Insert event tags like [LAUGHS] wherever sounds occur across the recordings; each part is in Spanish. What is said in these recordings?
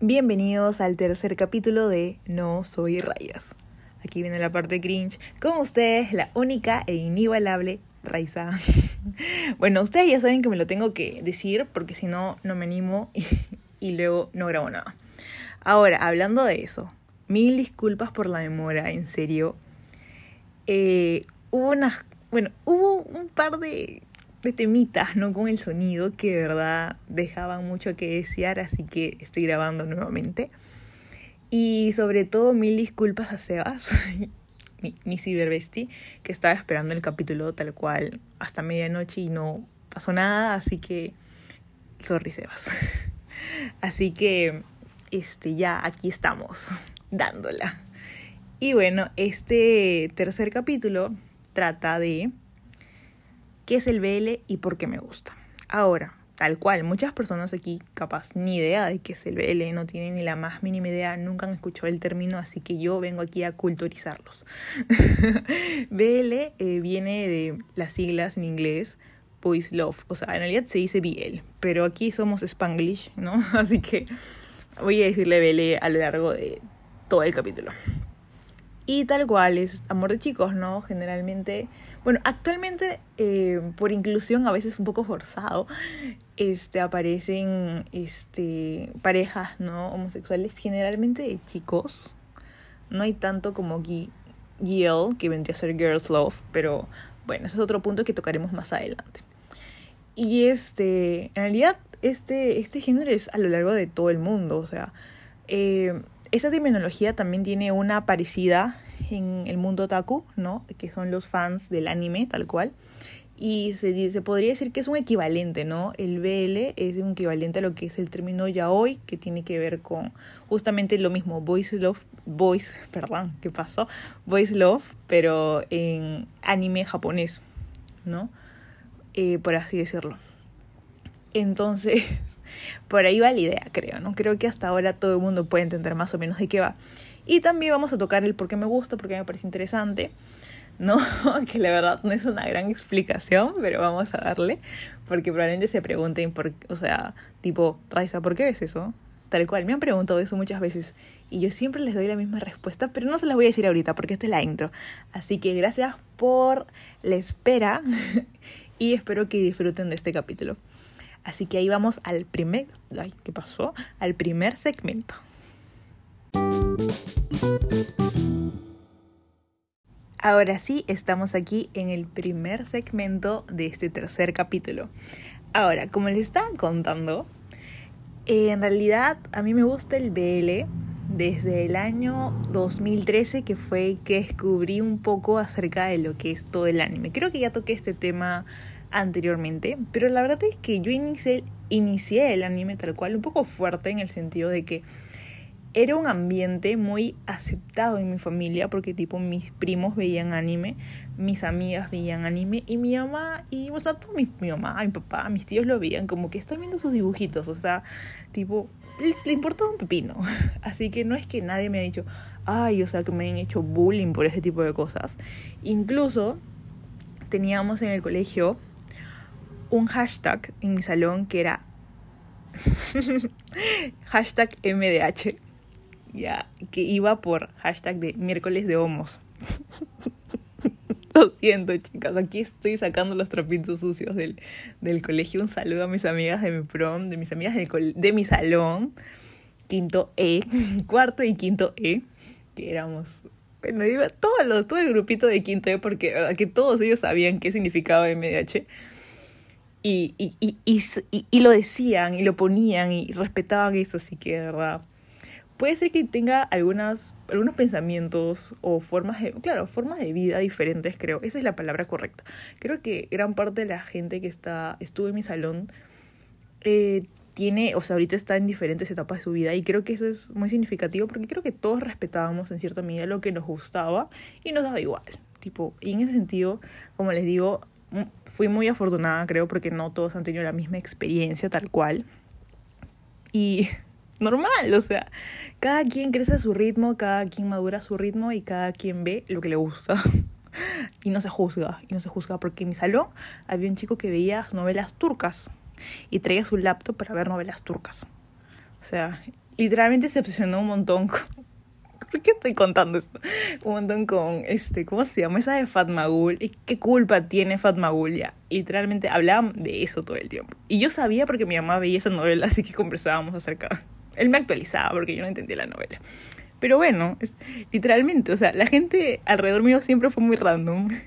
Bienvenidos al tercer capítulo de No Soy Rayas. Aquí viene la parte cringe. Con ustedes, la única e inigualable Raiza. [LAUGHS] bueno, ustedes ya saben que me lo tengo que decir porque si no, no me animo y, luego no grabo nada. Ahora, hablando de eso, mil disculpas por la demora, en serio. Eh, hubo unas, bueno, hubo un par de, de temitas, ¿no? Con el sonido que de verdad dejaban mucho que desear, así que estoy grabando nuevamente. Y sobre todo mil disculpas a Sebas, [LAUGHS] mi, mi ciberbesti, que estaba esperando el capítulo tal cual hasta medianoche y no pasó nada, así que sorry Sebas. [LAUGHS] Así que este ya aquí estamos [LAUGHS] dándola. Y bueno, este tercer capítulo trata de qué es el BL y por qué me gusta. Ahora, tal cual, muchas personas aquí capaz ni idea de qué es el BL, no tienen ni la más mínima idea, nunca han escuchado el término, así que yo vengo aquí a culturizarlos. [LAUGHS] BL eh, viene de las siglas en inglés Boys Love, o sea, en realidad se dice BL, pero aquí somos Spanglish, ¿no? [LAUGHS] Así que voy a decirle BL a lo largo de todo el capítulo. Y tal cual es amor de chicos, ¿no? Generalmente, bueno, actualmente eh, por inclusión a veces un poco forzado, este, aparecen este, parejas, ¿no? Homosexuales, generalmente de chicos. No hay tanto como GL, que vendría a ser Girls Love, pero bueno, ese es otro punto que tocaremos más adelante. Y este, en realidad, este, este género es a lo largo de todo el mundo, o sea, eh, esta terminología también tiene una parecida en el mundo otaku, ¿no? Que son los fans del anime, tal cual. Y se, podría decir que es un equivalente, ¿no? El BL es un equivalente a lo que es el término yaoi, que tiene que ver con justamente lo mismo, boys love, boys, [LAUGHS] perdón, ¿qué pasó? Boys love, pero en anime japonés, ¿no? Eh, por así decirlo. Entonces, [LAUGHS] por ahí va la idea, creo, ¿no? Creo que hasta ahora todo el mundo puede entender más o menos de qué va. Y también vamos a tocar el por qué me gusta, porque me parece interesante, ¿no? [LAUGHS] que la verdad no es una gran explicación, pero vamos a darle, porque probablemente se pregunten, por, o sea, tipo, Raiza, ¿por qué ves eso? Tal cual, me han preguntado eso muchas veces y yo siempre les doy la misma respuesta, pero no se las voy a decir ahorita porque esta es la intro. Así que gracias por la espera [LAUGHS] y espero que disfruten de este capítulo. Así que ahí vamos al primer, ay, ¿qué pasó? Al primer segmento. Ahora sí, estamos aquí en el primer segmento de este tercer capítulo. Ahora, como les estaba contando, en realidad a mí me gusta el BL desde el año 2013, que fue que descubrí un poco acerca de lo que es todo el anime. Creo que ya toqué este tema anteriormente, pero la verdad es que yo inicié, el anime tal cual un poco fuerte en el sentido de que era un ambiente muy aceptado en mi familia porque tipo mis primos veían anime, mis amigas veían anime y mi mamá y o sea, todo mi, mi mamá, mi papá, mis tíos lo veían como que están viendo sus dibujitos, o sea, tipo le importaba un pepino. [LAUGHS] Así que no es que nadie me ha dicho, ay, o sea, que me han hecho bullying por ese tipo de cosas. Incluso teníamos en el colegio un hashtag en mi salón que era [LAUGHS] hashtag MDH, ya, que iba por hashtag de miércoles de homos. [LAUGHS] Lo siento, chicas, aquí estoy sacando los trapitos sucios del, del colegio. Un saludo a mis amigas de mi prom, de mis amigas del de mi salón, quinto E, [LAUGHS] cuarto y quinto E, que éramos bueno, iba todo, todo el grupito de quinto E porque ¿verdad? que todos ellos sabían qué significaba MDH y, y, y, y, lo decían y lo ponían y respetaban eso, así que de verdad puede ser que tenga algunas, algunos pensamientos o formas de, claro, formas de vida diferentes, creo. Esa es la palabra correcta. Creo que gran parte de la gente que está, estuvo en mi salón, eh, tiene, o sea, ahorita está en diferentes etapas de su vida y creo que eso es muy significativo porque creo que todos respetábamos en cierta medida lo que nos gustaba y nos daba igual. Tipo, y en ese sentido, como les digo, fui muy afortunada, creo, porque no todos han tenido la misma experiencia tal cual. Y [LAUGHS] normal, o sea, cada quien crece a su ritmo, cada quien madura a su ritmo y cada quien ve lo que le gusta. [LAUGHS] y no se juzga, y no se juzga, porque en mi salón había un chico que veía novelas turcas. y traía su laptop para ver novelas turcas. O sea, literalmente se obsesionó un montón. [LAUGHS] ¿Por qué estoy contando esto? Un montón con, este, ¿cómo se llama? Esa de Fatmagul. ¿Y qué culpa tiene Fatmagul ya? Literalmente hablaban de eso todo el tiempo. Y yo sabía porque mi mamá veía esa novela, así que conversábamos acerca. Él me actualizaba porque yo no entendía la novela. Pero bueno, literalmente, o sea, la gente alrededor mío siempre fue muy random. [LAUGHS]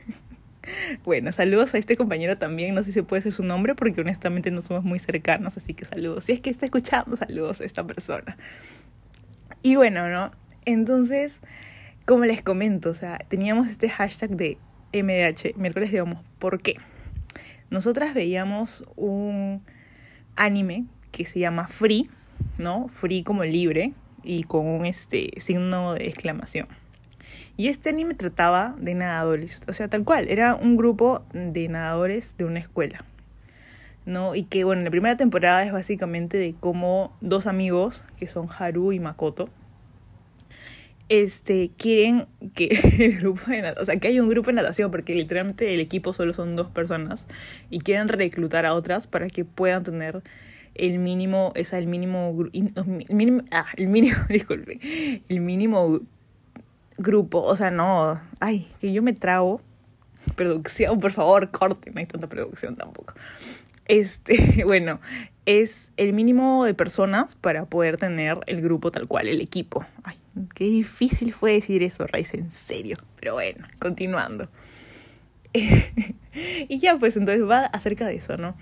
Bueno, saludos a este compañero también, no sé si puede ser su nombre porque honestamente no somos muy cercanos, así que saludos. Si es que está escuchando, saludos a esta persona. Y bueno, ¿no? Entonces, como les comento, o sea, teníamos este hashtag de MDH, miércoles digamos, ¿por qué? Nosotras veíamos un anime que se llama Free, ¿no? Free como libre y con un este signo de exclamación. Y este anime trataba de nadadores, o sea, tal cual, era un grupo de nadadores de una escuela. ¿no? Y que, bueno, la primera temporada es básicamente de cómo dos amigos, que son Haru y Makoto, este, quieren que [LAUGHS] el grupo de natación, o sea, que hay un grupo de natación, porque literalmente el equipo solo son dos personas, y quieren reclutar a otras para que puedan tener el mínimo, o sea, el mínimo, el mínimo, ah, el mínimo, [LAUGHS] disculpe, el mínimo grupo, o sea, no, ay, que yo me trago. Producción, por favor, corte, no hay tanta producción tampoco. Este, [LAUGHS] bueno, es el mínimo de personas para poder tener el grupo tal cual, el equipo. Ay, qué difícil fue decir eso, Raiz, en serio. Pero bueno, continuando. [LAUGHS] y ya, pues entonces va acerca de eso, ¿no?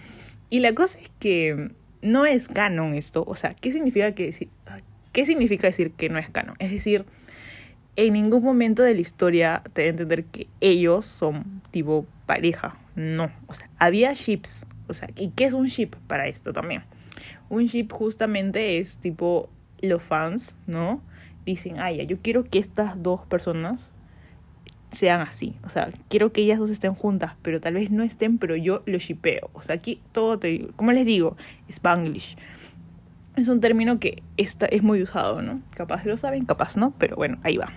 Y la cosa es que no es canon esto. O sea, ¿qué significa, que decir, ¿qué significa decir que no es canon? Es decir, en ningún momento de la historia te a entender que ellos son tipo pareja. No. O sea, había ships. O sea, ¿y qué es un ship para esto también? Un ship justamente es tipo los fans, ¿no? Dicen, ay, yo quiero que estas dos personas sean así. O sea, quiero que ellas dos estén juntas, pero tal vez no estén, pero yo lo shipeo. O sea, aquí todo te como les digo, Spanglish es un término que está, es muy usado, ¿no? Capaz lo saben, capaz no, pero bueno, ahí va.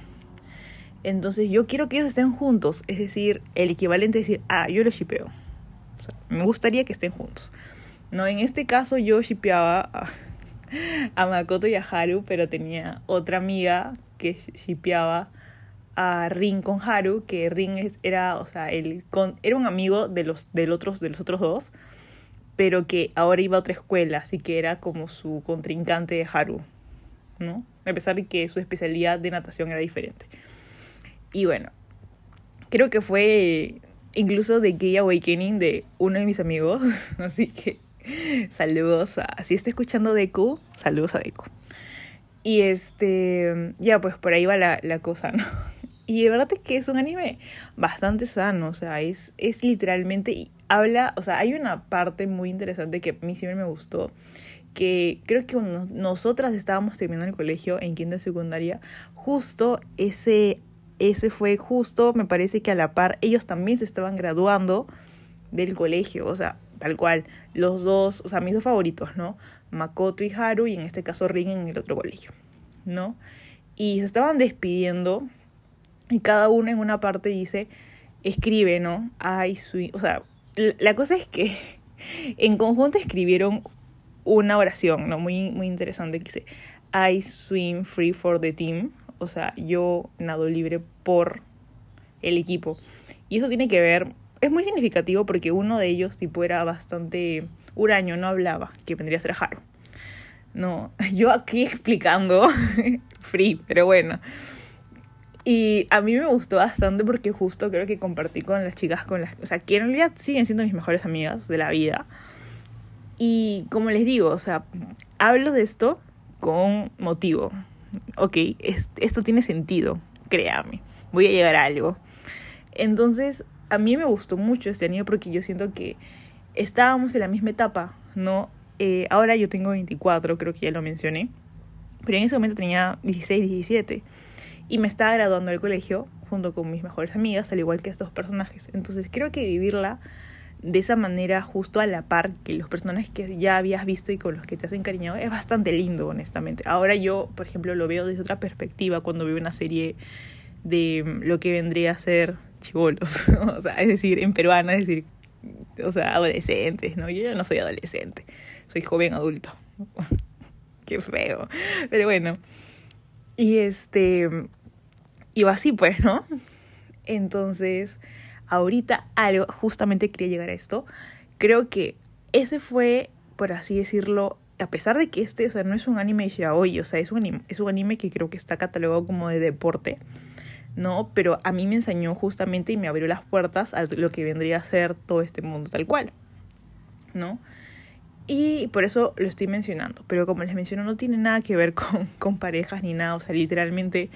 Entonces yo quiero que ellos estén juntos, es decir, el equivalente es decir, ah, yo lo shipeo. me gustaría que estén juntos. No, en este caso yo shipeaba [LAUGHS] a, Makoto y a Haru, pero tenía otra amiga que shipeaba a Rin con Haru, que Rin era, o sea, el, con, era un amigo de los, del otros, de los otros dos pero que ahora iba a otra escuela, así que era como su contrincante de Haru, ¿no? A pesar de que su especialidad de natación era diferente. Y bueno, creo que fue incluso de Gay Awakening de uno de mis amigos, [LAUGHS] así que saludos a, si está escuchando Deku, saludos a Deku. Y este, ya pues por ahí va la, la cosa, ¿no? [LAUGHS] Y de verdad es que es un anime bastante sano, o sea, es, es literalmente, habla, o sea, hay una parte muy interesante que a mí siempre me gustó, que creo que nosotras estábamos terminando el colegio en quinta secundaria, justo ese, ese fue justo, me parece que a la par, ellos también se estaban graduando del colegio, o sea, tal cual, los dos, o sea, mis dos favoritos, ¿no? Makoto y Haru, y en este caso Rin en el otro colegio, ¿no? Y se estaban despidiendo y cada uno en una parte dice, escribe, ¿no? Ay, sweet. O sea, la cosa es que [LAUGHS] en conjunto escribieron una oración, ¿no? Muy, muy interesante que dice, I swim free for the team. O sea, yo nado libre por el equipo. Y eso tiene que ver, es muy significativo porque uno de ellos, tipo, era bastante huraño, no hablaba, que vendría a ser Haru. No, [LAUGHS] yo aquí explicando [LAUGHS] free, pero bueno. Y a mí me gustó bastante porque justo creo que compartí con las chicas con las... O sea, que en realidad siguen siendo mis mejores amigas de la vida. Y como les digo, o sea, hablo de esto con motivo. Ok, esto tiene sentido, créame. Voy a llegar a algo. Entonces, a mí me gustó mucho este año porque yo siento que estábamos en la misma etapa, ¿no? Eh, ahora yo tengo 24, creo que ya lo mencioné. Pero en ese momento tenía 16, 17 y me estaba graduando del colegio junto con mis mejores amigas, al igual que estos personajes. Entonces creo que vivirla de esa manera justo a la par que los personajes que ya habías visto y con los que te has encariñado es bastante lindo, honestamente. Ahora yo, por ejemplo, lo veo desde otra perspectiva cuando veo una serie de lo que vendría a ser chivolos, [LAUGHS] o sea, es decir, en peruana, es decir, o sea, adolescentes, ¿no? Yo ya no soy adolescente, soy joven adulto. [LAUGHS] Qué feo. Pero bueno. Y este. Iba así, pues, ¿no? Entonces, ahorita algo, justamente quería llegar a esto. Creo que ese fue, por así decirlo, a pesar de que este, o sea, no es un anime ya hoy, o sea, es un anime, es un anime que creo que está catalogado como de deporte, ¿no? Pero a mí me enseñó justamente y me abrió las puertas a lo que vendría a ser todo este mundo tal cual, ¿no? Y por eso lo estoy mencionando. Pero como les menciono, no tiene nada que ver [LAUGHS] con, con parejas ni nada. O sea, literalmente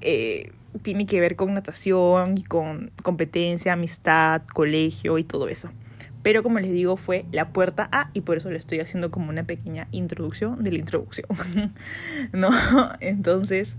eh, tiene que ver con natación y con competencia, amistad, colegio y todo eso. Pero como les digo, fue la puerta A y por eso le estoy haciendo como una pequeña introducción de la introducción. [LAUGHS] ¿No? Entonces,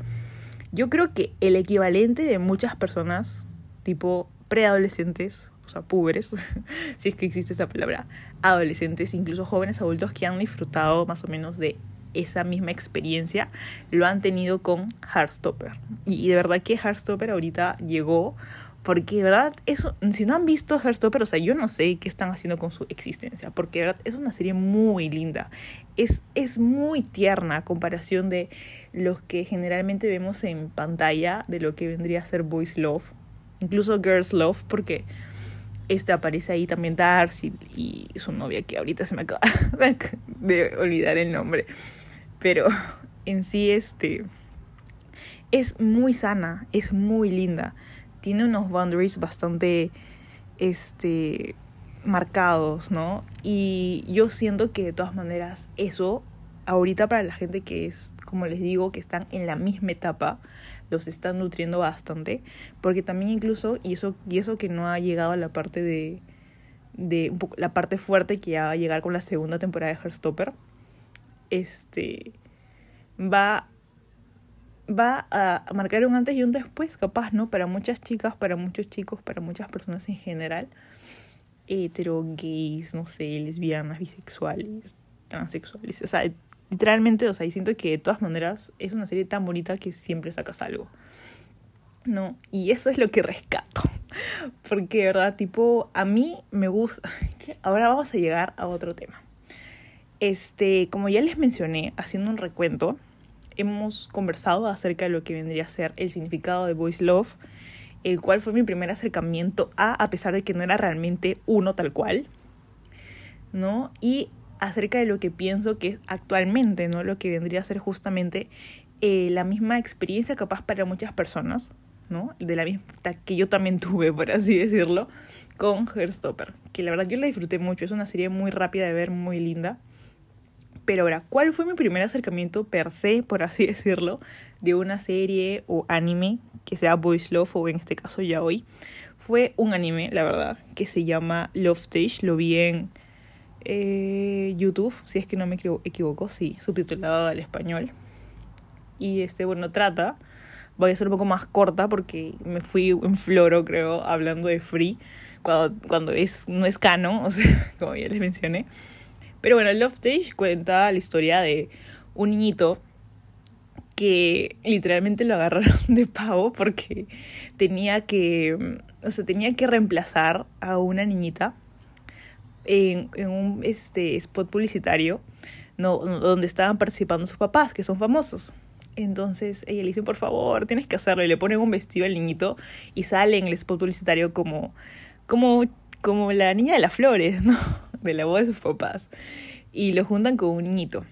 yo creo que el equivalente de muchas personas, tipo preadolescentes, o sea, púberes, [LAUGHS] si es que existe esa palabra, adolescentes, incluso jóvenes adultos que han disfrutado más o menos de esa misma experiencia, lo han tenido con Heartstopper. Y de verdad que Heartstopper ahorita llegó porque de verdad, eso, si no han visto Heartstopper, o sea, yo no sé qué están haciendo con su existencia, porque de verdad es una serie muy linda, es, es muy tierna a comparación de los que generalmente vemos en pantalla, de lo que vendría a ser Boys Love, incluso Girls Love, porque este aparece ahí también Darcy y su novia, que ahorita se me acaba [LAUGHS] de olvidar el nombre. Pero en sí, este. Es muy sana, es muy linda. Tiene unos boundaries bastante. Este. marcados, ¿no? Y yo siento que de todas maneras, eso. Ahorita para la gente que es, como les digo, que están en la misma etapa, los están nutriendo bastante, porque también incluso, y eso, y eso que no ha llegado a la parte de, de la parte fuerte que ya va a llegar con la segunda temporada de Heartstopper, este, va, va a marcar un antes y un después, capaz, ¿no? Para muchas chicas, para muchos chicos, para muchas personas en general, hetero, gays, no sé, lesbianas, bisexuales, transexuales, o sea, literalmente, o sea, y siento que de todas maneras es una serie tan bonita que siempre sacas algo. ¿No? Y eso es lo que rescato. [LAUGHS] Porque, ¿verdad? Tipo, a mí me gusta. [LAUGHS] Ahora vamos a llegar a otro tema. Este, como ya les mencioné, haciendo un recuento, hemos conversado acerca de lo que vendría a ser el significado de Voice Love, el cual fue mi primer acercamiento a, a pesar de que no era realmente uno tal cual, ¿no? Y acerca de lo que pienso que es actualmente, ¿no? Lo que vendría a ser justamente eh, la misma experiencia capaz para muchas personas, ¿no? De la misma que yo también [LAUGHS] tuve, por así decirlo, con Heartstopper, que la verdad yo la disfruté mucho, es una serie muy rápida de ver, muy linda. Pero ahora, ¿cuál fue mi primer acercamiento per se, por así [LAUGHS] decirlo, de una serie o anime, que sea Boys Love o en este caso ya hoy? Fue un anime, la verdad, que se llama Love Stage, lo vi en eh, YouTube, si es que no me equivoco, sí, subtitulado al español. Y este, bueno, trata, voy a ser un poco más corta porque me fui en floro, creo, hablando de Free, cuando, cuando es, no es canon, o sea, [LAUGHS] como ya les mencioné. Pero bueno, Love Stage cuenta la historia de un niñito que literalmente lo agarraron [LAUGHS] de pavo porque tenía que, o sea, tenía que reemplazar a una niñita en, un este, spot publicitario no, donde estaban participando sus papás, que son famosos. Entonces ella le dice, por favor, tienes que hacerlo. Y le ponen un vestido al niñito y sale en el spot publicitario como, como, como la niña de las flores, ¿no? [LAUGHS] De la voz de sus papás. Y lo juntan con un niñito.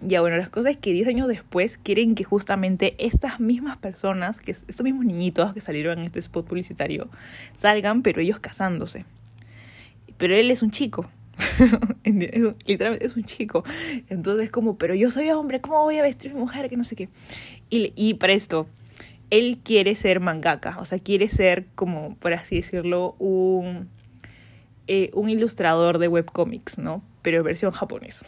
Ya bueno, las cosas es que 10 años después quieren que justamente estas mismas personas, que estos mismos niñitos que salieron en este spot publicitario, salgan, pero ellos casándose pero él es un chico. [LAUGHS] Literalmente es un chico. Entonces, como, pero yo soy hombre, ¿cómo voy a vestir mujer? Que no sé qué. Y, y para esto, él quiere ser mangaka, o sea, quiere ser, como, por así decirlo, un, eh, un ilustrador de webcomics, ¿no? Pero versión japonesa,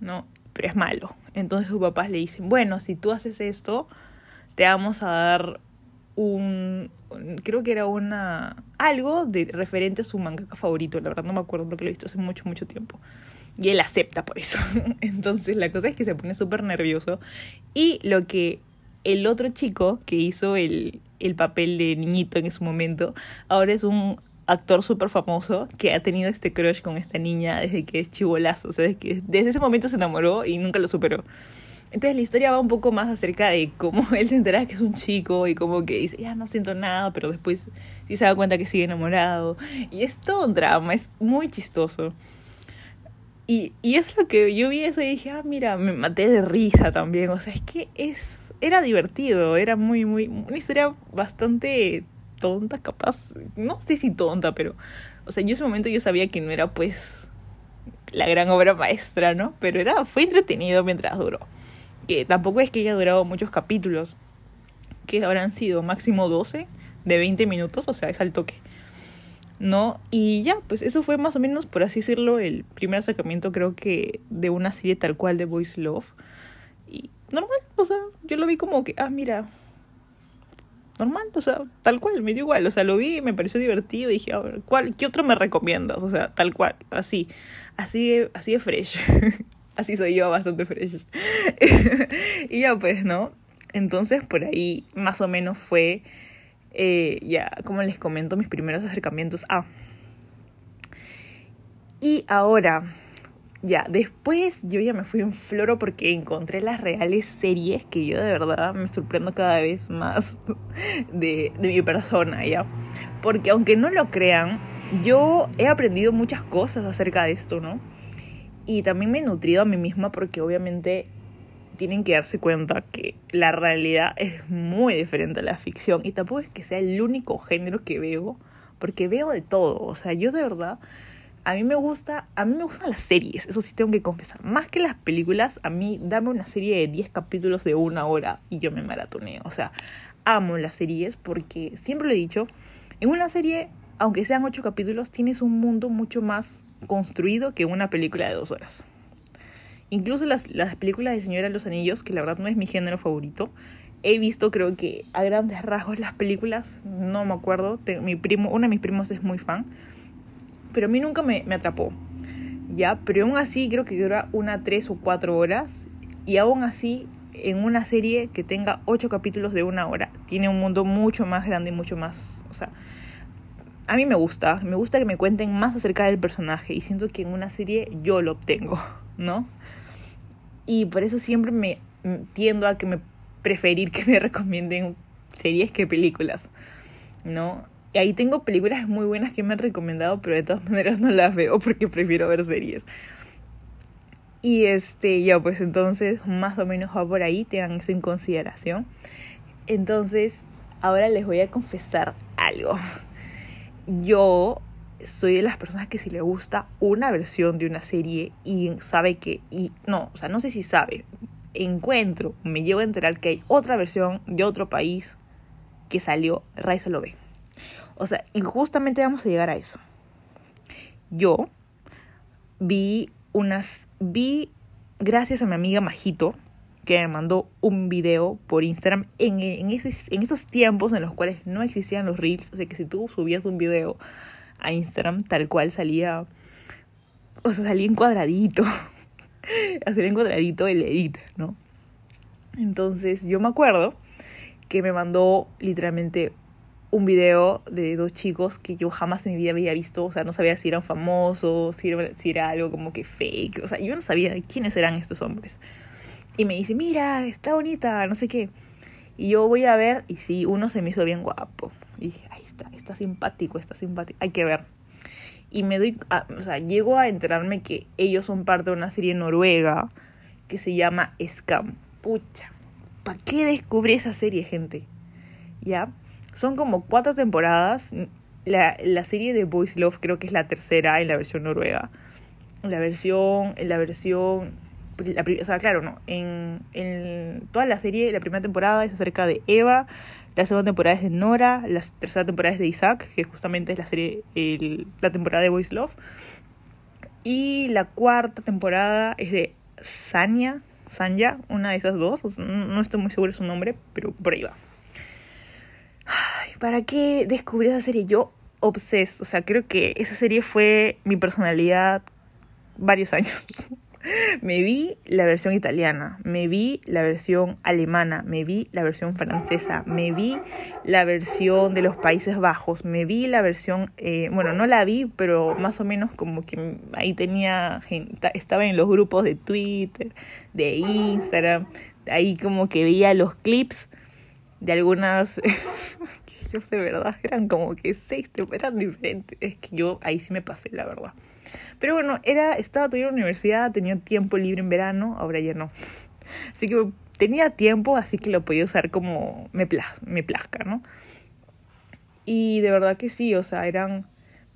¿no? Pero es malo. Entonces sus papás le dicen, bueno, si tú haces esto, te vamos a dar un, creo que era una algo de referente a su mangaka favorito, la verdad no me acuerdo porque lo he visto hace mucho mucho tiempo. Y él acepta por eso. [LAUGHS] Entonces la cosa es que se pone súper nervioso y lo que el otro chico que hizo el, el papel de niñito en ese momento, ahora es un actor súper famoso que ha tenido este crush con esta niña desde que es chivolazo, o sea, desde, que, desde ese momento se enamoró y nunca lo superó. Entonces la historia va un poco más acerca de cómo [LAUGHS] él se entera que es un chico y como que dice, ya no siento nada, pero después sí se da cuenta que sigue enamorado. Y es todo un drama, es muy chistoso. Y, y es lo que yo vi eso y dije, ah, mira, me maté de risa también. O sea, es que es, era divertido, era muy, muy, una historia bastante tonta, capaz, no sé si tonta, pero, o sea, yo en ese momento yo sabía que no era pues la gran obra maestra, ¿no? Pero era, fue entretenido mientras duró. Que tampoco es que haya durado muchos capítulos, que habrán sido máximo 12 de 20 minutos, o sea, es al toque. ¿No? Y ya, pues eso fue más o menos, por así decirlo, el primer acercamiento creo que de una serie tal cual de Voice Love. Y normal, o sea, yo lo vi como que, ah, mira, normal, o sea, tal cual, me dio igual, o sea, lo vi, me pareció divertido y dije, a ver, ¿cuál, ¿qué otro me recomiendas? O sea, tal cual, así, así, así de fresh, [LAUGHS] así soy yo, bastante fresh. [LAUGHS] y ya pues, ¿no? Entonces por ahí más o menos fue, eh, ya, como les comento, mis primeros acercamientos a... Y ahora, ya, después yo ya me fui en floro porque encontré las reales series que yo de verdad me sorprendo cada vez más [LAUGHS] de, de mi persona, ¿ya? Porque aunque no lo crean, yo he aprendido muchas cosas acerca de esto, ¿no? Y también me he nutrido a mí misma porque obviamente tienen que darse cuenta que la realidad es muy diferente a la ficción y tampoco es que sea el único género que veo, porque veo de todo, o sea, yo de verdad a mí me gusta, a mí me gustan las series, eso sí tengo que confesar. Más que las películas, a mí dame una serie de 10 capítulos de una hora y yo me maratoneo. O sea, amo las series porque siempre lo he dicho, en una serie, aunque sean 8 capítulos, tienes un mundo mucho más construido que una película de dos horas. Incluso las, las películas de Señora de los Anillos, que la verdad no es mi género favorito, he visto creo que a grandes rasgos las películas, no me acuerdo, mi primo, uno de mis primos es muy fan pero a mí nunca me, me atrapó. Ya, pero aún así creo que dura una tres o cuatro horas y aún así en una serie que tenga ocho capítulos de una hora tiene un mundo mucho más grande y mucho más, o sea, a mí me gusta, me gusta que me cuenten más acerca del personaje y siento que en una serie yo lo obtengo, [LAUGHS] ¿no? Y por eso siempre me tiendo a que me preferir que [LAUGHS] me recomienden series que películas, ¿no? Y ahí tengo películas muy buenas que me han recomendado, pero de todas [LAUGHS] maneras no las veo porque prefiero ver series. Y este, ya pues entonces más o menos va por ahí, tengan eso en consideración. Entonces, ahora les voy a confesar algo. Yo soy de las personas que si le gusta una versión de una serie y sabe que, y no, o sea, no sé si sabe, encuentro, me llevo a enterar que hay otra versión de otro país que salió, Raiza lo ve. O sea, y justamente vamos a llegar a eso. Yo vi unas, vi, gracias a mi amiga Majito, que me mandó un video por Instagram en, en, en esos tiempos en los cuales no existían los reels. O sea, que si tú subías un video a Instagram, tal cual salía, o sea, salía en cuadradito. [LAUGHS] salía en cuadradito el edit, ¿no? Entonces, yo me acuerdo que me mandó literalmente un video de dos chicos que yo jamás en mi vida había visto, o sea, no sabía si eran famosos, si era, si era algo como que fake, o sea, yo no sabía quiénes eran estos hombres. Y me dice, mira, está bonita, no sé qué. Y yo voy a ver, y sí, uno se me hizo bien guapo. Y dije, ahí está, está simpático, está simpático, hay que ver. Y me doy, o sea, llego a enterarme que ellos son parte de una serie noruega que se llama Scam. Pucha, ¿para qué descubrí esa serie, gente? ¿Ya? Son como cuatro temporadas. La, la serie de Boys Love creo que es la tercera en la versión noruega. La versión, en la versión, la, o sea, claro, no. En, en toda la serie, la primera temporada es acerca de Eva, la segunda temporada es de Nora, la tercera temporada es de Isaac, que justamente es la serie, el, la temporada de Boys Love. Y la cuarta temporada es de Sanya, Sanya, una de esas dos, no estoy muy seguro de su nombre, pero por ahí va. ¿para qué descubrí esa serie? Yo obses, o sea, creo que esa serie fue mi personalidad varios años. Me vi la versión italiana, me vi la versión alemana, me vi la versión francesa, me vi la versión de los Países Bajos, me vi la versión, eh, bueno, no la vi, pero más o menos como que ahí tenía, estaba en los grupos de Twitter, de Instagram, ahí como que veía los clips de algunas, [LAUGHS] que yo de verdad, eran como que seis, eran diferentes, es que yo ahí sí me pasé, la verdad. Pero bueno, era, estaba todavía en la universidad, tenía tiempo libre en verano, ahora ya no. Así que tenía tiempo, así que lo podía usar como me, me plazca, ¿no? Y de verdad que sí, o sea, eran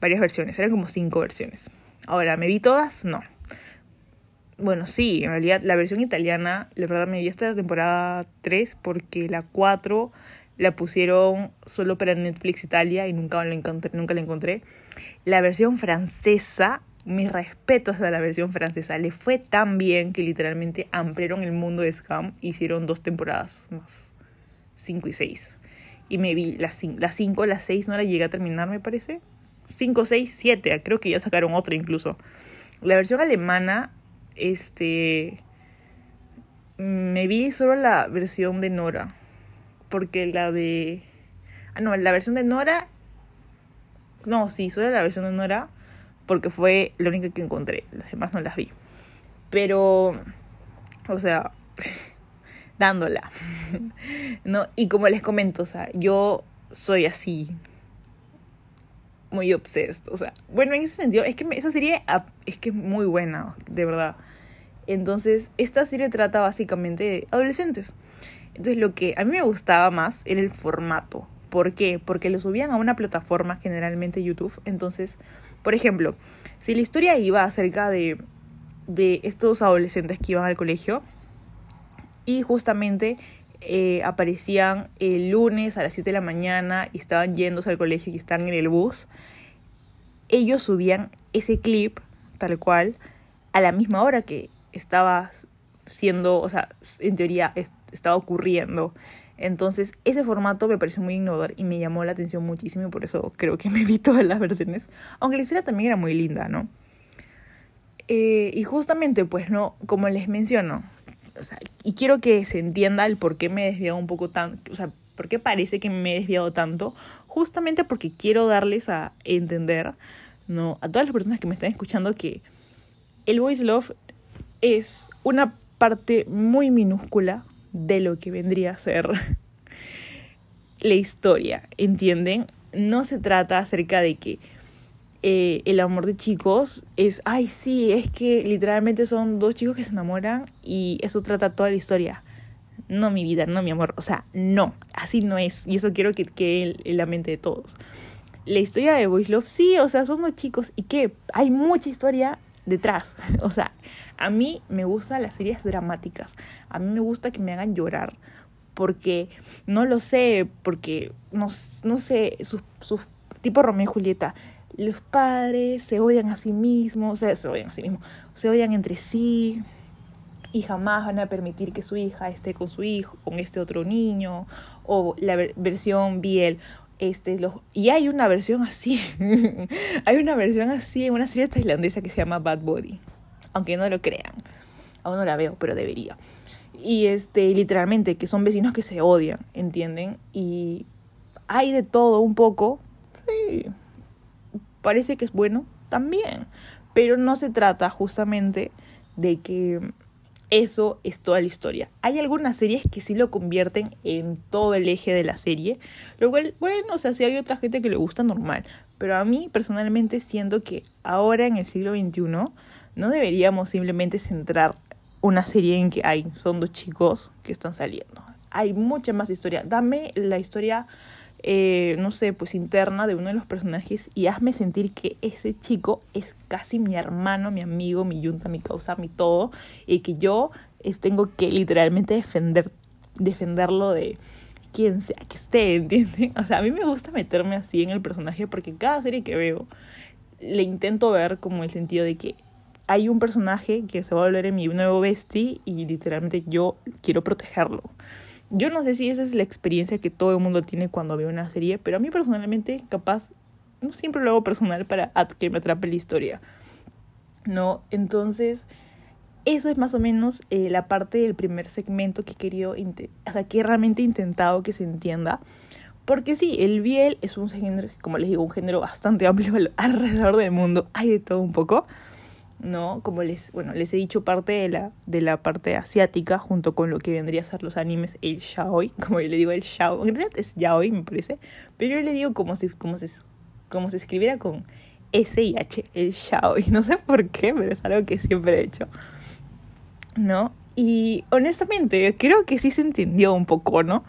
varias versiones, eran como cinco versiones. Ahora, ¿me vi todas? No. Bueno, sí, en realidad la versión italiana, la verdad me vi esta temporada 3 porque la 4 la pusieron solo para Netflix Italia y nunca la encontré. Nunca la encontré. La versión francesa, mis respetos a la versión francesa, le fue tan bien que literalmente ampliaron el mundo de Scam, hicieron dos temporadas más, 5 y 6. Y me vi las 5, las 6 no la llegué a terminar, me parece. 5, 6, 7, creo que ya sacaron otra incluso. La versión alemana este, me vi solo la versión de Nora, porque la de... Ah, no, la versión de Nora... No, sí, solo la versión de Nora, porque fue la única que encontré, las demás no las vi. Pero, o sea, [LAUGHS] dándola. [LAUGHS] ¿No? Y como les comento, o sea, yo soy así, muy obsessed. O sea, bueno, en ese sentido, es que esa serie es que es muy buena, de verdad. Entonces, esta serie trata básicamente de adolescentes. Entonces, lo que a mí me gustaba más era el formato. ¿Por qué? Porque lo subían a una plataforma, generalmente YouTube. Entonces, por ejemplo, si la historia iba acerca de, de estos adolescentes que iban al colegio y justamente eh, aparecían el lunes a las 7 de la mañana y estaban yéndose al colegio y están en el bus, ellos subían ese clip tal cual a la misma hora que estaba siendo, o sea, en teoría estaba ocurriendo. Entonces, ese formato me pareció muy innovador y me llamó la atención muchísimo y por eso creo que me [LAUGHS] vi todas las versiones. Aunque la historia también era muy linda, ¿no? Eh, y justamente, pues, ¿no? Como les menciono, o sea, y quiero que se entienda el por qué me he desviado un poco tan, o sea, por qué parece que me he desviado tanto, justamente porque quiero darles a entender, ¿no? A todas las personas que me están escuchando que el voice love es una parte muy minúscula de lo que vendría a ser la historia, ¿entienden? No se trata acerca de que eh, el amor de chicos es, ay, sí, es que literalmente son dos chicos que se enamoran y eso trata toda la historia. No, mi vida, no, mi amor. O sea, no, así no es. Y eso quiero que quede en la mente de todos. La historia de Boys Love, sí, o sea, son dos chicos y que hay mucha historia detrás. [LAUGHS] O sea, a mí me gustan las series dramáticas. A mí me gusta que me hagan llorar. Porque, no lo sé, porque, no, no sé, sus, sus tipo Romeo y Julieta. Los padres se odian a sí mismos, o sea, se odian a sí mismos, se odian entre sí y jamás van a permitir que su hija esté con su hijo, con este otro niño, o la versión Biel, este, los, y hay una versión así, [LAUGHS] hay una versión así en una serie tailandesa que se llama Bad Body, aunque no lo crean, aún no la veo, pero debería. Y este, literalmente, que son vecinos que se odian, ¿entienden? Y hay de todo un poco, sí, parece que es bueno también, pero no se trata justamente de que eso es toda la historia. Hay algunas series que sí lo convierten en todo el eje de la serie, lo cual, bueno, o sea, si hay otra gente que le gusta, normal. Pero a mí personalmente siento que ahora en el siglo XXI no deberíamos simplemente centrar una serie en que hay, son dos chicos que están saliendo. Hay mucha más historia. Dame la historia eh, no sé, pues interna de uno de los personajes y hazme sentir que ese chico es casi mi hermano, mi amigo, mi yunta, mi causa, mi todo, y que yo tengo que literalmente defender, defenderlo de quien sea que esté, ¿entienden? [LAUGHS] O sea, a mí me gusta meterme así en el personaje porque cada serie que veo le intento ver como el sentido de que hay un personaje que se va a volver mi nuevo bestie y literalmente yo quiero protegerlo. Yo no sé si esa es la experiencia que todo el mundo tiene cuando ve una serie, pero a mí personalmente, capaz, no siempre lo hago personal para que me atrape la historia. ¿No? Entonces, eso es más o menos eh, la parte del primer segmento que he querido, o sea, que he realmente intentado que se entienda. Porque sí, el biel es un género, como les digo, un género bastante amplio alrededor del mundo. Hay de todo un poco. ¿No? Como les, bueno, les he dicho parte de la, de la parte asiática, junto con lo que vendría a ser los animes, el yaoi, [LAUGHS] como yo le digo el yaoi, en realidad es yaoi me parece, pero yo le digo como si, como si, como se escribiera con S y H, el yaoi, [LAUGHS] no sé por qué, pero es algo que siempre he hecho, ¿no? Y honestamente, creo que sí se entendió un poco, ¿no?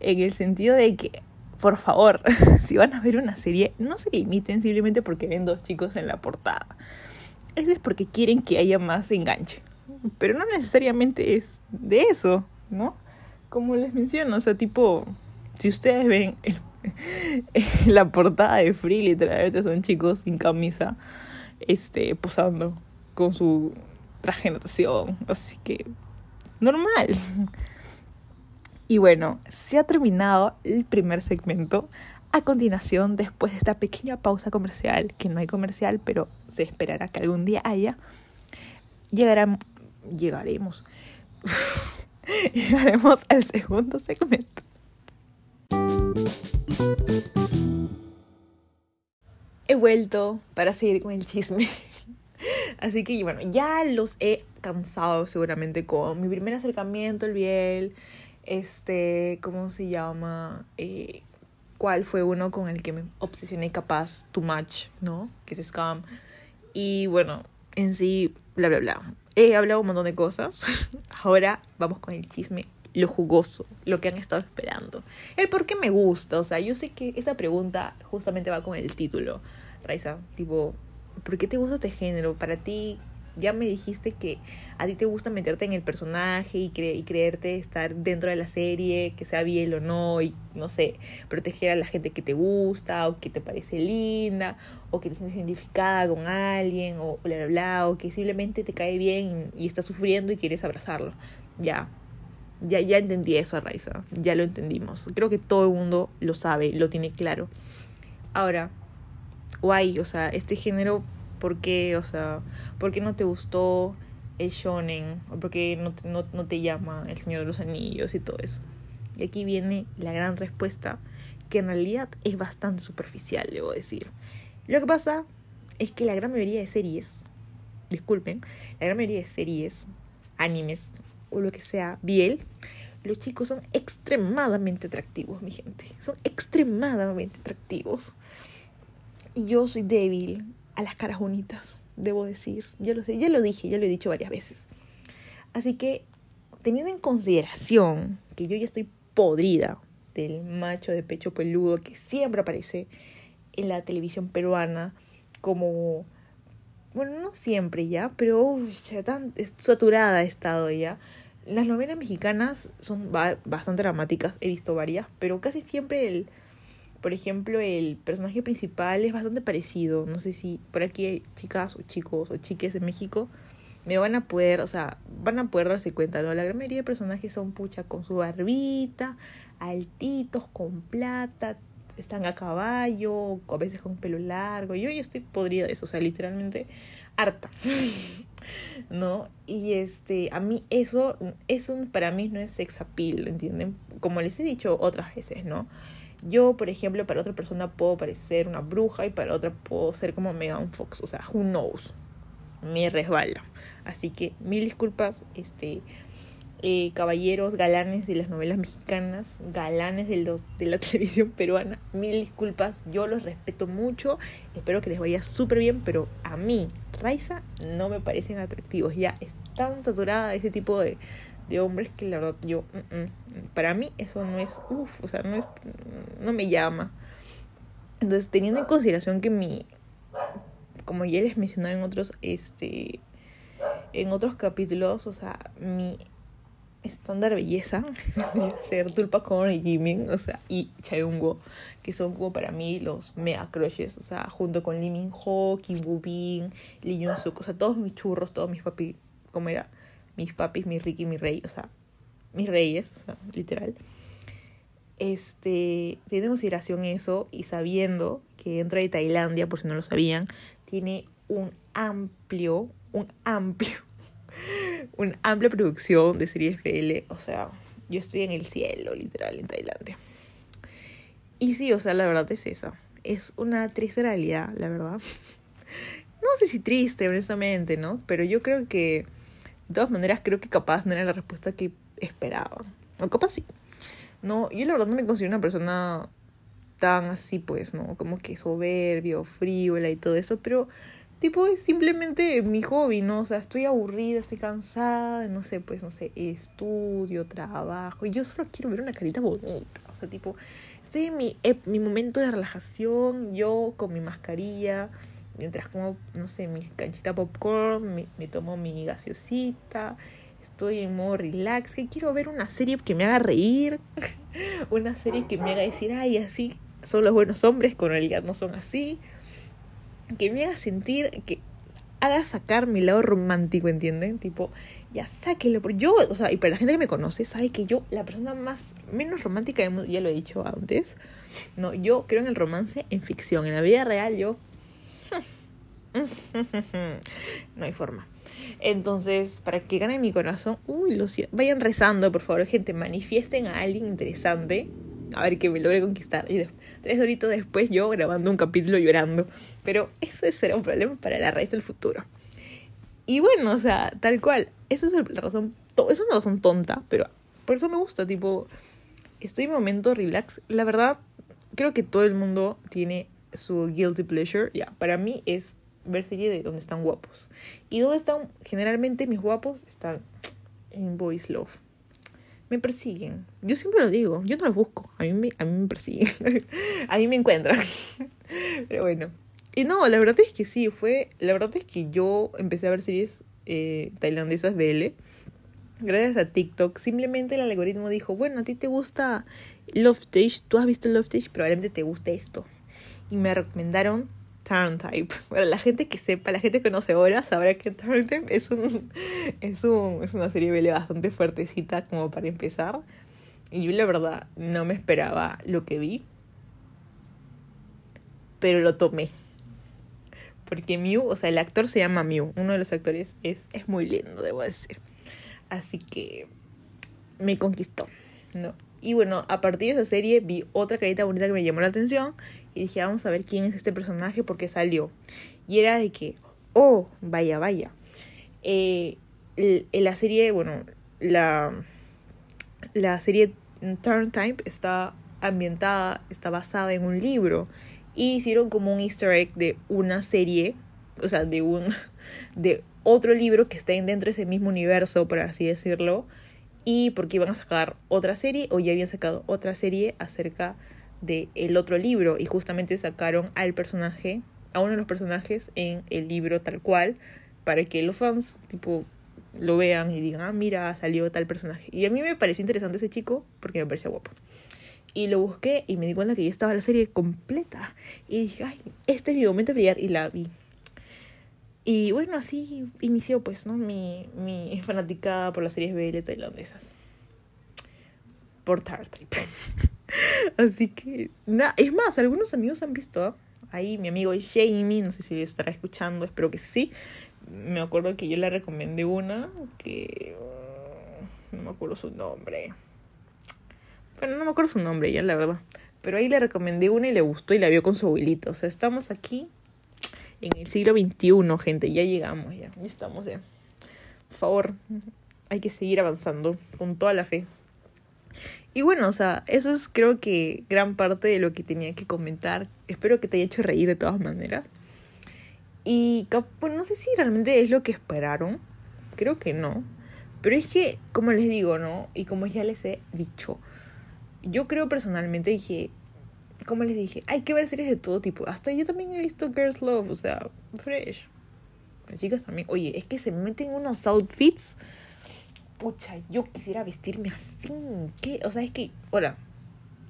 En el sentido de que, por favor, [LAUGHS] si van a ver una serie, no se limiten simplemente porque ven dos chicos en la portada eso es porque quieren que haya más enganche. Pero no necesariamente es de eso, ¿no? Como les menciono, o sea, tipo, si ustedes ven [LAUGHS] la portada de Free, literalmente son chicos sin camisa, este, posando con su traje de natación. Así que, normal. [LAUGHS] Y bueno, se ha terminado el primer segmento. A continuación, después de esta pequeña pausa comercial, que no hay comercial, pero se esperará que algún día haya, llegará, llegaremos. [LAUGHS] llegaremos al segundo segmento. He vuelto para seguir con el chisme. [LAUGHS] Así que bueno, ya los he cansado seguramente con mi primer acercamiento, el Biel, este, ¿cómo se llama? Eh, cuál fue uno con el que me obsesioné capaz too much, ¿no? Que es Scam. Y bueno, en sí, bla, bla, bla. He hablado un montón de cosas. [LAUGHS] Ahora vamos con el chisme, lo jugoso, lo que han estado esperando. El por qué me gusta. O sea, yo sé que esta pregunta justamente va con el título. Raiza, tipo, ¿por qué te gusta este género? Para ti, ya me dijiste que a ti te gusta meterte en el personaje y, y creerte estar dentro de la serie, que sea bien o no, y no sé, proteger a la gente que te gusta, o que te parece linda, o que te sientes identificada con alguien, o bla, bla, bla, o que simplemente te cae bien y, estás sufriendo y quieres abrazarlo. Ya, ya, ya entendí eso, Raiza, ya lo entendimos. Creo que todo el mundo lo sabe, lo tiene claro. Ahora, guay, o sea, este género ¿Por qué? O sea, ¿por qué no te gustó el shonen? ¿O por qué no, no, no te llama el Señor de los Anillos y todo eso? Y aquí viene la gran respuesta, que en realidad es bastante superficial, debo decir. Lo que pasa es que la gran mayoría de series, disculpen, la gran mayoría de series, animes o lo que sea, biel, los chicos son extremadamente atractivos, mi gente. Son extremadamente atractivos. Y yo soy débil a las caras bonitas, debo decir. Ya lo sé, ya lo dije, ya lo he dicho varias veces. Así que, teniendo en consideración que yo ya estoy podrida del macho de pecho peludo que siempre aparece en la televisión peruana como bueno, no siempre ya, pero ya tan saturada he estado ya. Las novelas mexicanas son bastante dramáticas, he visto varias, pero casi siempre el por ejemplo, el personaje principal es bastante parecido. No sé si por aquí hay chicas o chicos o chiques de México me van a poder, o sea, van a poder darse cuenta, ¿no? La gran mayoría de personajes son pucha con su barbita, altitos, con plata, están a caballo, a veces con pelo largo. Yo, yo estoy podrida de eso, o sea, literalmente harta. [LAUGHS] ¿No? Y este, a mí eso, eso para mí no es sex appeal, ¿entienden? Como les he dicho otras veces, ¿no? Yo, por ejemplo, para otra persona puedo parecer una bruja y para otra puedo ser como Megan Fox. O sea, who knows. Me resbala. Así que mil disculpas, este, eh, caballeros, galanes de las novelas mexicanas, galanes de, los, de la [LAUGHS] televisión peruana. Mil disculpas, yo los respeto mucho. Espero que les vaya súper bien, pero a mí, Raiza, no me parecen atractivos. Ya están saturada ese tipo de, de hombres que la verdad yo, mm, mm, para mí eso no es, uff, o sea, no es, no me llama. Entonces, teniendo en consideración que mi, como ya les mencionaba en otros, este, en otros capítulos, o sea, mi estándar belleza [LAUGHS] ser Tulpa Con Jimin, o sea, y Chaeungo, que son como para mí los mega crushes, o sea, junto con Lee Min Ho, Kim Woo Bin, Lee Suk, o sea, todos mis churros, todos mis papi, como era, mis papis, mi Ricky, mi rey, o sea, mis reyes, o sea, literal. Este, teniendo en consideración eso y sabiendo que dentro de Tailandia, por si no lo sabían, tiene un amplio, un amplio [LAUGHS] una amplia producción de series BL. O sea, yo estoy en el cielo, literal, en Tailandia. Y sí, o sea, la verdad es esa. Es una triste realidad, la verdad. [LAUGHS] No sé si triste, honestamente, ¿no? Pero yo creo que, de todas maneras, creo que capaz no era la respuesta que esperaba. O capaz sí. No, yo la verdad no me considero una persona tan así, pues, ¿no? Como que soberbio, frívola y todo eso, pero tipo es simplemente mi hobby, ¿no? O sea, estoy aburrida, estoy cansada, no sé, pues, no sé, estudio, trabajo, y yo solo quiero ver una carita bonita, o sea, tipo, estoy en mi, mi momento de relajación, yo con mi mascarilla, mientras como, no sé, mi canchita popcorn, me, me tomo mi gaseosita, estoy en modo relax, que quiero ver una serie que me haga reír, [LAUGHS] una serie que me haga decir, ay, así son los buenos hombres, con realidad no son así, que me haga sentir, que haga sacar mi lado romántico, ¿entienden? Tipo, ya sáquelo. Yo, o sea, y para la gente que me conoce, sabe que yo, la persona más, menos romántica, ya lo he dicho antes, no, yo creo en el romance en ficción. En la vida real, yo. [LAUGHS] no hay forma. Entonces, para que gane mi corazón, uy, lo. Vayan rezando, por favor, gente. Manifiesten a alguien interesante. A ver que me logre conquistar. Y tres horitos después, yo grabando un capítulo llorando. Pero eso será un problema para la raíz del futuro. Y bueno, o sea, tal cual. Esa es la razón. Es una razón tonta, pero por eso me gusta. Tipo, estoy en momento relax. La verdad, creo que todo el mundo tiene su guilty pleasure. Ya, para mí es ver serie de donde están guapos. ¿Y dónde están generalmente mis guapos? Están en Boys Love. Me persiguen. Yo siempre lo digo, yo no los busco. A mí me, a mí me persiguen. [LAUGHS] a mí me encuentran. [LAUGHS] Pero bueno. Y no, la verdad es que sí, fue. La verdad es que yo empecé a ver series eh, tailandesas BL. Gracias a TikTok. Simplemente el algoritmo dijo, bueno, a ti te gusta Love Stage. Tú has visto Love Stage, probablemente te guste esto. Y me recomendaron Turn Type. Para [LAUGHS] la gente que sepa, la gente que conoce ahora sabrá que Turn Type es, un, [LAUGHS] es, un, es una serie BL bastante fuertecita como para empezar. Y yo la verdad no me esperaba lo que vi. Pero lo tomé. Porque Mew, o sea, el actor se llama Mew. Uno de los actores es, es muy lindo, debo decir. Así que me conquistó, ¿no? Y bueno, a partir de esa serie vi otra carita bonita que me llamó la atención y dije, vamos a ver quién es este personaje porque salió. Y era de que, oh, vaya, vaya. Eh, la serie, bueno, la, la serie Turn Type está ambientada, está basada en un libro. Y hicieron como un easter egg de una serie, o sea, de un [LAUGHS] de otro libro que está dentro de ese mismo universo, por así decirlo, y porque iban a sacar otra serie o ya habían sacado otra serie acerca de el otro libro y justamente sacaron al personaje, a uno de los personajes en el libro tal cual para que los fans tipo lo vean y digan, ah, mira, salió tal personaje. Y a mí me pareció interesante ese chico porque me parecía guapo. Y lo busqué y me di cuenta que ya estaba la serie completa. Y dije, ay, este es mi momento de brillar. Y la vi. Y bueno, así inició pues, ¿no? Mi, mi fanaticada por las series BL tailandesas. Por Tartrip. [LAUGHS] [LAUGHS] así que, nada, es más, algunos amigos han visto, ahí mi amigo Jamie, no sé si estará escuchando, espero que sí. Me acuerdo que yo le recomendé una que... Uh, no me acuerdo su nombre. Bueno, no me acuerdo su nombre ya, la verdad. Pero ahí le recomendé una y le gustó y la vio con su abuelito. O sea, estamos aquí en el siglo XXI, gente, ya llegamos, ya, ya estamos ya. Por favor, hay que seguir avanzando con toda la fe. Y bueno, o sea, eso es creo que gran parte de lo que tenía que comentar. Espero que te haya hecho reír de todas maneras. Y bueno, no sé si realmente es lo que esperaron. Creo que no. Pero es que, como les digo, ¿no? Y como ya les he dicho, yo creo personalmente dije, como les dije, hay que ver series de todo tipo. Hasta yo también he visto Girls Love, o sea, fresh. Las chicas también. Oye, es que se meten unos outfits. Pucha, yo quisiera vestirme así. ¿Qué? O sea, es que. Hola.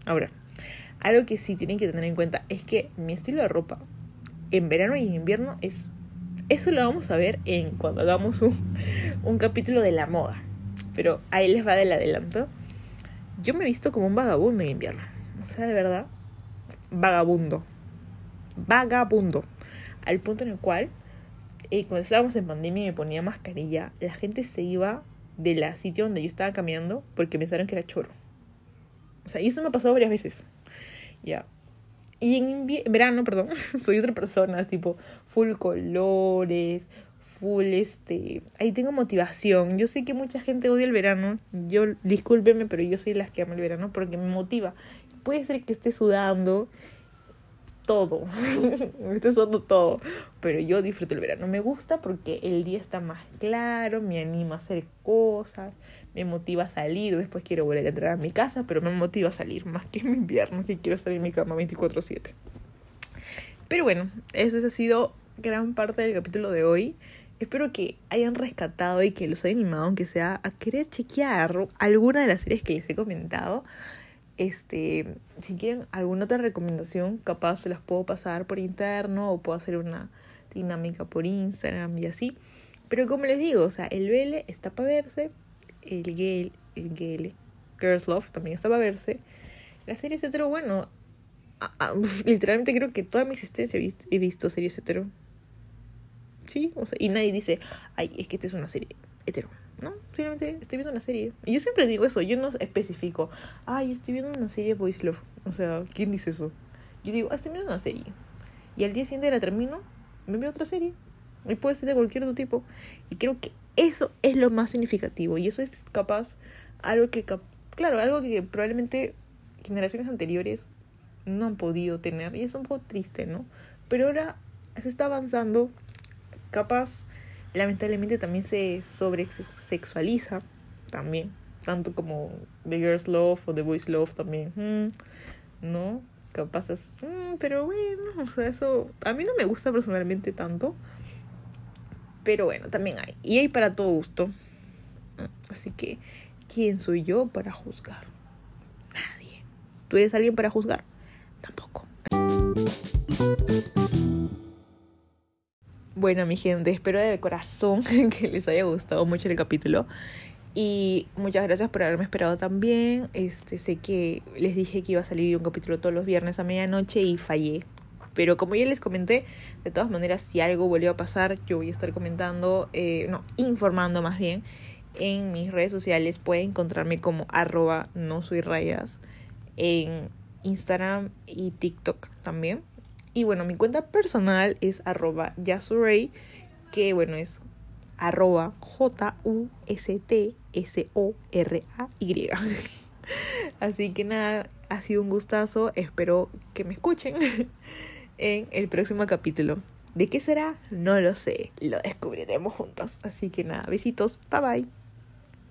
Ahora. Algo que sí tienen que tener en cuenta es que mi estilo de ropa en verano y en invierno es. Eso lo vamos a ver en cuando hagamos un, un capítulo de la moda. Pero ahí les va del adelanto. Yo me he visto como un vagabundo en invierno. O sea, de verdad vagabundo. Vagabundo. Al punto en el cual eh, cuando estábamos en pandemia y me ponía mascarilla, la gente se iba de la sitio donde yo estaba caminando porque pensaron que era choro. O sea, y eso me ha pasado varias veces. Ya. Y en verano, perdón, [LAUGHS] soy otra persona, tipo full colores, full este, ahí tengo motivación. Yo sé que mucha gente odia el verano. Yo discúlpeme, pero yo soy la que ama el verano porque me motiva. Puede ser que esté sudando todo. [LAUGHS] me estoy sudando todo. Pero yo disfruto el verano. Me gusta porque el día está más claro, me anima a hacer cosas, me motiva a salir. Después quiero volver a entrar a mi casa, pero me motiva a salir más que en invierno, que quiero estar en mi cama 24-7. Pero bueno, eso ha sido gran parte del capítulo de hoy. Espero que hayan rescatado y que los haya animado, aunque sea a querer chequear alguna de las series que les he comentado. Este, si quieren alguna otra recomendación, capaz se las puedo pasar por interno o puedo hacer una dinámica por Instagram y así. Pero como les digo, o sea, el BL está para verse, el Gale, el Gale, Girls Love también está para verse. La serie hetero, bueno, [LAUGHS] literalmente creo que toda mi existencia he visto, he visto series hetero. Sí, o sea, y nadie dice, ay, es que esta es una serie hetero. ¿No? Simplemente estoy viendo una serie. Y yo siempre digo eso, yo no especifico, ay, estoy viendo una serie Boys Love. O sea, ¿quién dice eso? Yo digo, ah, estoy viendo una serie. Y al día siguiente la termino, me veo otra serie. Y puede ser de cualquier otro tipo. Y creo que eso es lo más significativo. Y eso es capaz algo que, claro, algo que probablemente generaciones anteriores no han podido tener. Y es un poco triste, ¿no? Pero ahora se está avanzando. Capaz lamentablemente también se sobresexualiza también, tanto como The Girls Love o The Boys Love también, mm, ¿no? Capaz es, mm, pero bueno, o sea, eso a mí no me gusta personalmente tanto, pero bueno, también hay, y hay para todo gusto, así que, ¿quién soy yo para juzgar? Nadie. ¿Tú eres alguien para juzgar? Tampoco. Bueno, mi gente, espero de corazón [LAUGHS] que les haya gustado mucho el capítulo. Y muchas gracias por haberme esperado también. Este, sé que les dije que iba a salir un capítulo todos los viernes a medianoche y fallé. Pero como ya les comenté, de todas maneras, si algo volvió a pasar, yo voy a estar comentando, eh, no, informando más bien en mis redes sociales. Pueden encontrarme como arroba no soy rayas en Instagram y TikTok también. Y bueno, mi cuenta personal es arroba yasurey, que bueno, es arroba J-U-S-T-S-O-R-A-Y. [LAUGHS] Así que nada, ha sido un gustazo. Espero que me escuchen [LAUGHS] en el próximo capítulo. ¿De qué será? No lo sé. Lo descubriremos juntos. Así que nada, besitos. Bye bye.